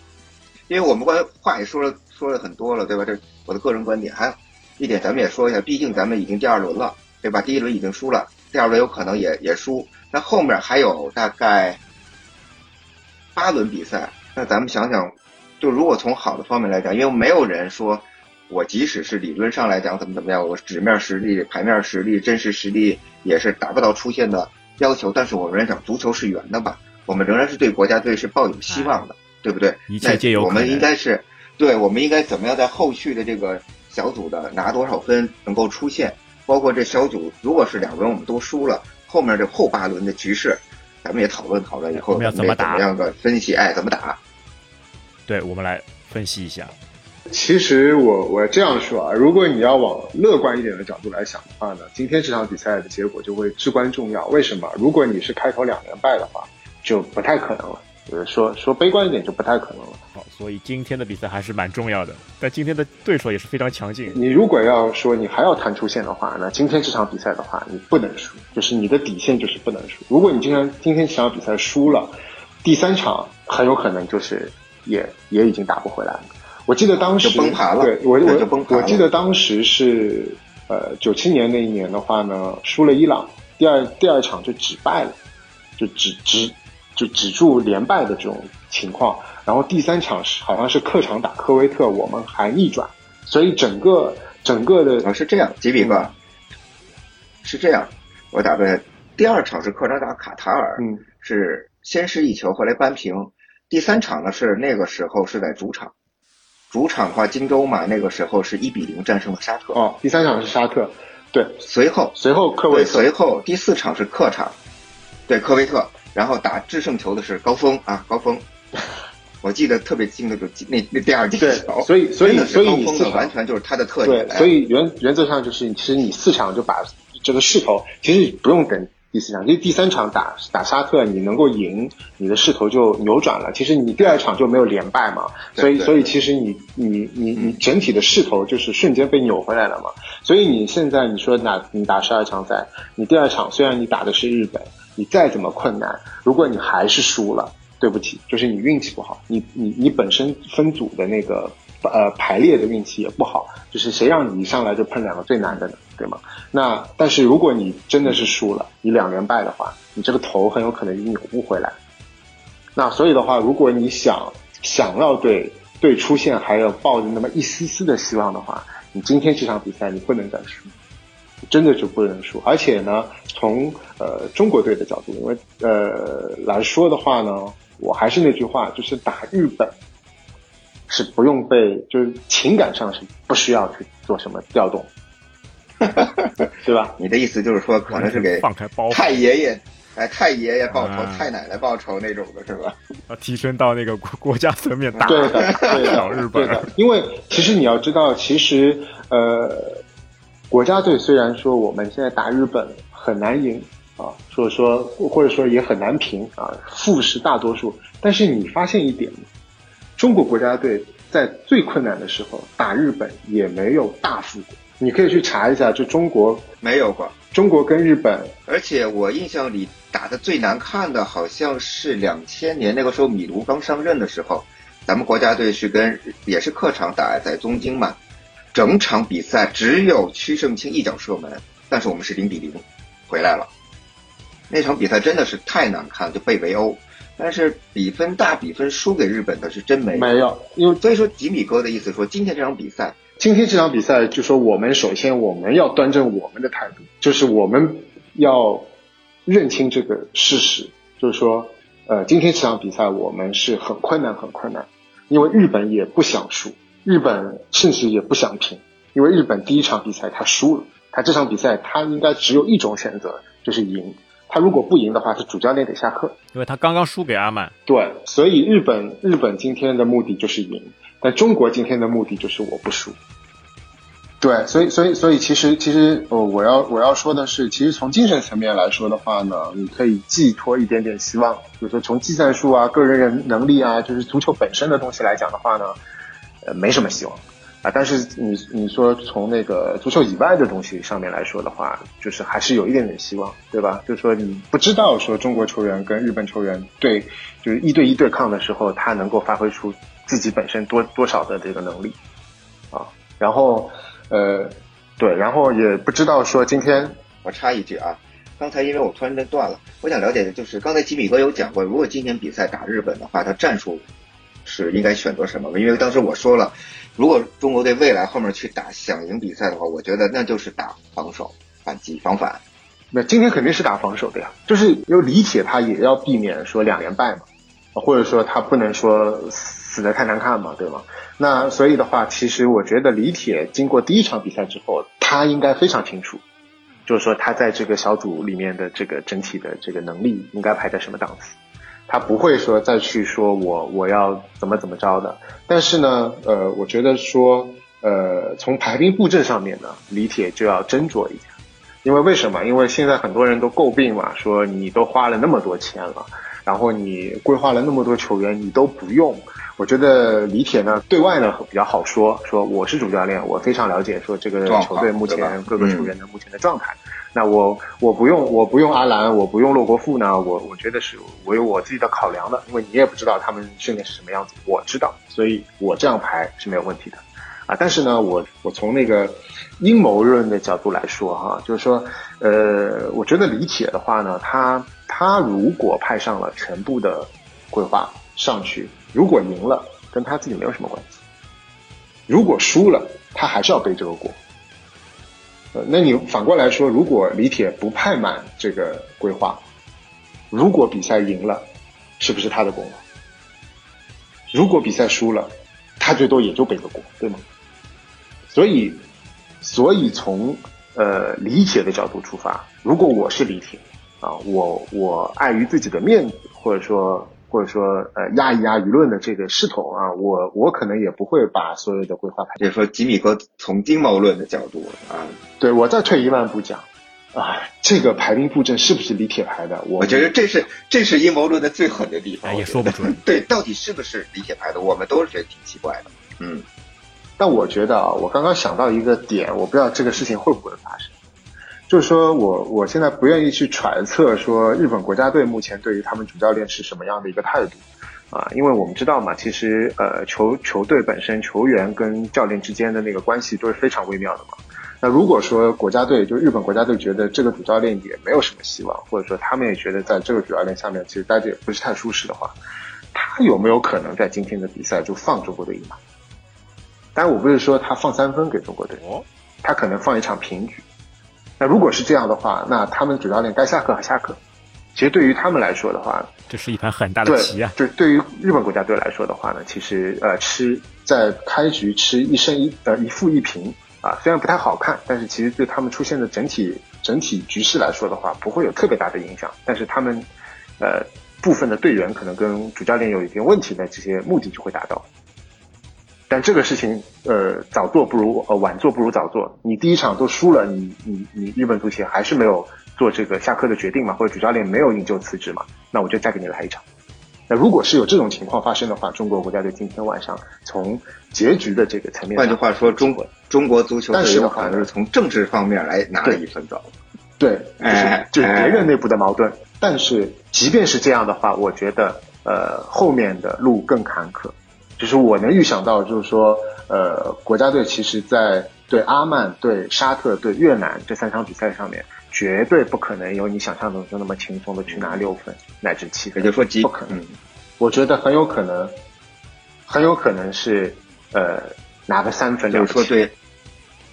因为我们关话也说了说了很多了，对吧？这我的个人观点。还有一点，咱们也说一下，毕竟咱们已经第二轮了，对吧？第一轮已经输了，第二轮有可能也也输，那后面还有大概八轮比赛。那咱们想想，就如果从好的方面来讲，因为没有人说，我即使是理论上来讲怎么怎么样，我纸面实力、牌面实力、真实实力也是达不到出线的要求，但是我们仍然讲足球是圆的吧，我们仍然是对国家队是抱有希望的，对不对？一切皆有我们应该是，对，我们应该怎么样在后续的这个小组的拿多少分能够出现，包括这小组如果是两轮我们都输了，后面这后八轮的局势，咱们也讨论讨论以后我们要怎么打怎么样的分析，哎，怎么打？对，我们来分析一下。其实我我这样说啊，如果你要往乐观一点的角度来想的话呢，今天这场比赛的结果就会至关重要。为什么？如果你是开头两连败的话，就不太可能了。就是说说悲观一点，就不太可能了。好，所以今天的比赛还是蛮重要的。但今天的对手也是非常强劲。你如果要说你还要谈出线的话，那今天这场比赛的话，你不能输，就是你的底线就是不能输。如果你今天今天这场比赛输了，第三场很有可能就是也也已经打不回来了。我记得当时就崩盘了对我我就崩盘了我我记得当时是呃九七年那一年的话呢，输了伊朗，第二第二场就只败了，就只只就止住连败的这种情况。然后第三场是好像是客场打科威特，我们还逆转，所以整个整个的啊，是这样，吉比哥，是这样，我打断，第二场是客场打卡塔尔，嗯是先失一球，后来扳平。第三场呢是那个时候是在主场，主场的话荆州嘛，那个时候是一比零战胜了沙特。哦，第三场是沙特，对，随后随后科威，特随后第四场是客场，对科威特，然后打制胜球的是高峰啊，高峰。[LAUGHS] 我记得特别清楚，就那那第二进对球，所以所以所以高峰的你四场完全就是他的特对点，，哎所以原原则上就是，其实你四场就把这个势头，其实不用等第四场，其实第三场打打沙特，你能够赢，你的势头就扭转了。其实你第二场就没有连败嘛，所以所以其实你你你你整体的势头就是瞬间被扭回来了嘛。所以你现在你说打你打十二强赛，你第二场虽然你打的是日本，你再怎么困难，如果你还是输了。对不起，就是你运气不好，你你你本身分组的那个呃排列的运气也不好，就是谁让你一上来就碰两个最难的呢，对吗？那但是如果你真的是输了，你两连败的话，你这个头很有可能扭不回来。那所以的话，如果你想想要对对出线还有抱着那么一丝丝的希望的话，你今天这场比赛你不能再输。真的是不认输，而且呢，从呃中国队的角度，因为呃来说的话呢，我还是那句话，就是打日本是不用被，就是情感上是不需要去做什么调动，[LAUGHS] 对吧？你的意思就是说，可能是给 [LAUGHS] 放开包袱太爷爷，哎，太爷爷报仇，啊太奶奶报仇那种的是吧？要 [LAUGHS] 提升到那个国国家层面打对的，对的，小日本对的。因为其实你要知道，其实呃，国家队虽然说我们现在打日本很难赢啊，所以说或者说也很难平啊，负是大多数。但是你发现一点，中国国家队在最困难的时候打日本也没有大负过。你可以去查一下，就中国没有过，中国跟日本而且我印象里打的最难看的好像是两千年那个时候米卢刚上任的时候，咱们国家队是跟也是客场打在东京嘛，整场比赛只有曲胜清一脚射门，但是我们是零比零回来了。那场比赛真的是太难看，就被围殴。但是比分大比分输给日本的是真没有没有，因为所以说吉米哥的意思说，今天这场比赛今天这场比赛，就说我们首先我们要端正我们的态度，就是我们要认清这个事实，就是说，呃，今天这场比赛我们是很困难很困难，因为日本也不想输，日本甚至也不想平，因为日本第一场比赛他输了，他这场比赛他应该只有一种选择，就是赢。他如果不赢的话，他主教练得下课。因为他刚刚输给阿曼，对，所以日本日本今天的目的就是赢，但中国今天的目的就是我不输。对，所以所以所以其实其实呃，我要我要说的是，其实从精神层面来说的话呢，你可以寄托一点点希望，比如说从技战术啊、个人人能力啊，就是足球本身的东西来讲的话呢，呃，没什么希望啊。但是你你说从那个足球以外的东西上面来说的话，就是还是有一点点希望，对吧？就是说你不知道说中国球员跟日本球员对就是一对一对抗的时候，他能够发挥出自己本身多多少的这个能力啊。然后呃，对，然后也不知道说今天我插一句啊，刚才因为我突然间断了，我想了解的就是刚才吉米哥有讲过，如果今天比赛打日本的话，他战术是应该选择什么？因为当时我说了，如果中国队未来后面去打想赢比赛的话，我觉得那就是打防守、反击、防反。那今天肯定是打防守的呀，就是因为李铁他也要避免说两连败嘛，或者说他不能说死的太难看嘛，对吗？那所以的话，其实我觉得李铁经过第一场比赛之后，他应该非常清楚，就是说他在这个小组里面的这个整体的这个能力应该排在什么档次，他不会说再去说我我要怎么怎么着的。但是呢，呃，我觉得说，呃，从排兵布阵上面呢，李铁就要斟酌一下，因为为什么？因为现在很多人都诟病嘛，说你都花了那么多钱了。然后你规划了那么多球员，你都不用。我觉得李铁呢，对外呢比较好说，说我是主教练，我非常了解说这个球队目前各个球员的目前的状态。那我我不用我不用阿兰，我不用洛国富呢，我我觉得是我有我自己的考量的，因为你也不知道他们训练是什么样子，我知道，所以我这样排是没有问题的。啊，但是呢，我我从那个阴谋论的角度来说哈，就是说，呃，我觉得李铁的话呢，他。他如果派上了全部的规划上去，如果赢了，跟他自己没有什么关系；如果输了，他还是要背这个锅。呃，那你反过来说，如果李铁不派满这个规划，如果比赛赢了，是不是他的功劳？如果比赛输了，他最多也就背个锅，对吗？所以，所以从呃李铁的角度出发，如果我是李铁。啊，我我碍于自己的面子，或者说或者说呃压一压舆论的这个势头啊，我我可能也不会把所有的规划排。就是说，吉米哥从阴谋论的角度啊，对我再退一万步讲，啊，这个排兵布阵是不是李铁排的？我觉得这是这是阴谋论的最狠的地方，也说不准。对，到底是不是李铁排的？我们都是觉得挺奇怪的。嗯，但我觉得啊，我刚刚想到一个点，我不知道这个事情会不会发生。就是说我我现在不愿意去揣测说日本国家队目前对于他们主教练是什么样的一个态度，啊，因为我们知道嘛，其实呃球球队本身球员跟教练之间的那个关系都是非常微妙的嘛。那如果说国家队就日本国家队觉得这个主教练也没有什么希望，或者说他们也觉得在这个主教练下面其实待着也不是太舒适的话，他有没有可能在今天的比赛就放中国队一马？当然我不是说他放三分给中国队，他可能放一场平局。那如果是这样的话，那他们主教练该下课还下课。其实对于他们来说的话，这是一盘很大的棋啊。就对于日本国家队来说的话呢，其实呃吃在开局吃一胜一呃一负一平啊，虽然不太好看，但是其实对他们出现的整体整体局势来说的话，不会有特别大的影响。但是他们呃部分的队员可能跟主教练有一点问题的这些目的就会达到。但这个事情，呃，早做不如呃晚做不如早做。你第一场都输了，你你你日本足协还是没有做这个下课的决定嘛？或者主教练没有引咎辞职嘛？那我就再给你来一场。那如果是有这种情况发生的话，中国国家队今天晚上从结局的这个层面，换句话说，中国中国足球队有可能是从政治方面来拿了一分走。对，就是就是别人内部的矛盾。但是即便是这样的话，我觉得呃后面的路更坎坷。就是我能预想到，就是说，呃，国家队其实在对阿曼、对沙特、对越南这三场比赛上面，绝对不可能有你想象中就那么轻松的去拿六分乃至七分。也就是说，不可能。我觉得很有可能，很有可能是呃拿个三分。就是说，对，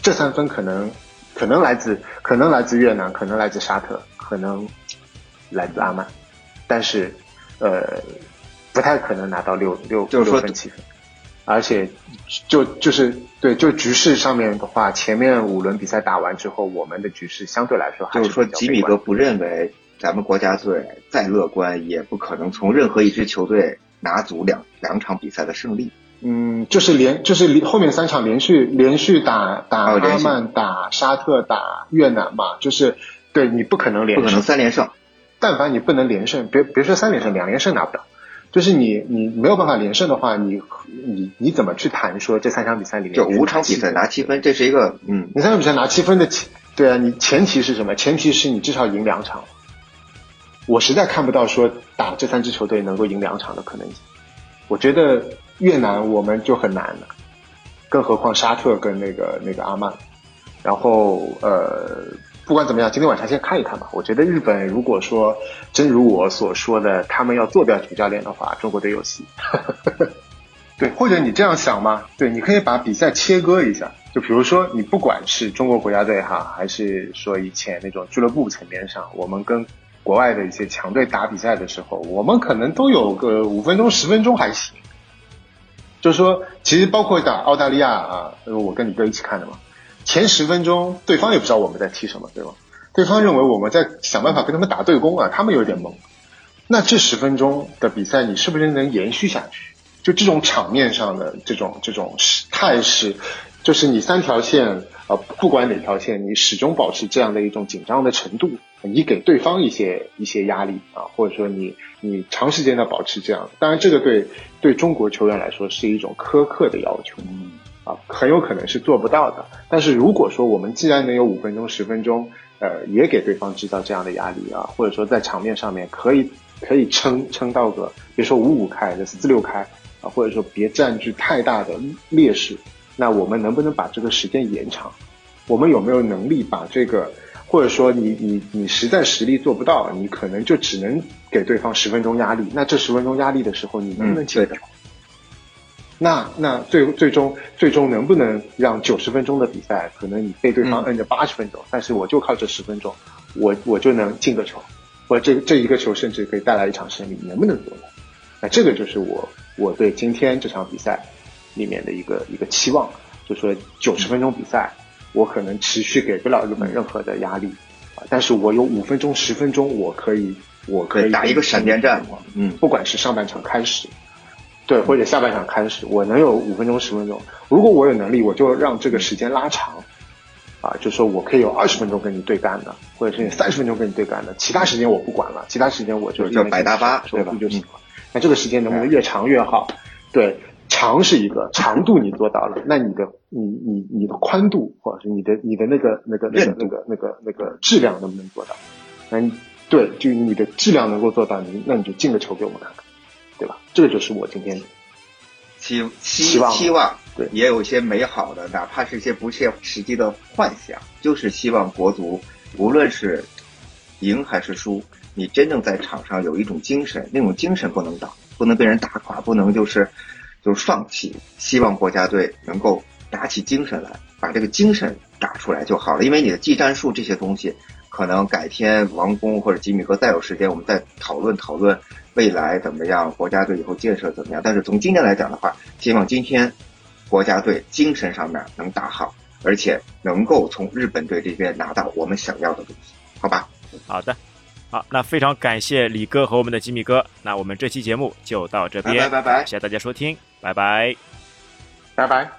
这三分可能可能来自可能来自越南，可能来自沙特，可能来自阿曼，但是呃。不太可能拿到六六六分七分，而且就就是对就局势上面的话，前面五轮比赛打完之后，我们的局势相对来说还是说吉米哥不认为咱们国家队再乐观也不可能从任何一支球队拿足两两场比赛的胜利。嗯，就是连就是后面三场连续连续打打阿曼打沙特打越南嘛，就是对你不可能连不可能三连胜，但凡你不能连胜，别别说三连胜，两连胜拿不到。就是你，你没有办法连胜的话，你你你怎么去谈说这三场比赛里面就五场比赛拿七分，这是一个嗯，你三场比赛拿七分的前，对啊，你前提是什么？前提是你至少赢两场。我实在看不到说打这三支球队能够赢两场的可能性。我觉得越南我们就很难了，更何况沙特跟那个那个阿曼，然后呃。不管怎么样，今天晚上先看一看吧。我觉得日本如果说真如我所说的，他们要做掉主教练的话，中国队有戏。[LAUGHS] 对，或者你这样想吗？对，你可以把比赛切割一下。就比如说，你不管是中国国家队哈，还是说以前那种俱乐部层面上，我们跟国外的一些强队打比赛的时候，我们可能都有个五分钟、十分钟还行。就是说，其实包括打澳大利亚啊，我跟你哥一起看的嘛，前十分钟对方也不知道我们在踢什么，对吧？对方认为我们在想办法跟他们打对攻啊，他们有点懵。那这十分钟的比赛，你是不是能延续下去？就这种场面上的这种这种态势，就是你三条线啊，不管哪条线，你始终保持这样的一种紧张的程度，你给对方一些一些压力啊，或者说你你长时间的保持这样，当然这个对对中国球员来说是一种苛刻的要求，啊，很有可能是做不到的。但是如果说我们既然能有五分钟、十分钟，呃，也给对方制造这样的压力啊，或者说在场面上面可以可以撑撑到个，别说五五开，这四六开。啊，或者说别占据太大的劣势，那我们能不能把这个时间延长？我们有没有能力把这个，或者说你你你实在实力做不到，你可能就只能给对方十分钟压力。那这十分钟压力的时候，你能不能接得住？那那最最终最终能不能让九十分钟的比赛，可能你被对方摁着八十分钟，但是我就靠这十分钟，我我就能进个球，或者这这一个球甚至可以带来一场胜利，能不能做到？那这个就是我。我对今天这场比赛里面的一个一个期望，就说九十分钟比赛，我可能持续给不了日本任何的压力啊，但是我有五分钟、十分钟，我可以，我可以打一个闪电战，嗯，不管是上半场开始，对，或者下半场开始，我能有五分钟、十分钟，如果我有能力，我就让这个时间拉长，啊，就说我可以有二十分钟跟你对干的，或者是三十分钟跟你对干的，其他时间我不管了，其他时间我就叫百大巴，对吧？就行了。那这个时间能不能越长越好？对，长是一个长度你做到了，那你的你你你的宽度或者是你的你的那个那个那个那个那个那个质量能不能做到？那对，就你的质量能够做到，你那你就进个球给我们看看，对吧？这个就是我今天期期望期望，对，也有一些美好的，哪怕是一些不切实际的幻想，就是希望国足无论是赢还是输。你真正在场上有一种精神，那种精神不能倒，不能被人打垮，不能就是就是放弃。希望国家队能够打起精神来，把这个精神打出来就好了。因为你的技战术这些东西，可能改天王工或者吉米哥再有时间，我们再讨论讨论未来怎么样，国家队以后建设怎么样。但是从今天来讲的话，希望今天国家队精神上面能打好，而且能够从日本队这边拿到我们想要的东西，好吧？好的。好，那非常感谢李哥和我们的吉米哥。那我们这期节目就到这边，拜拜拜拜，谢谢大家收听，拜拜，拜拜。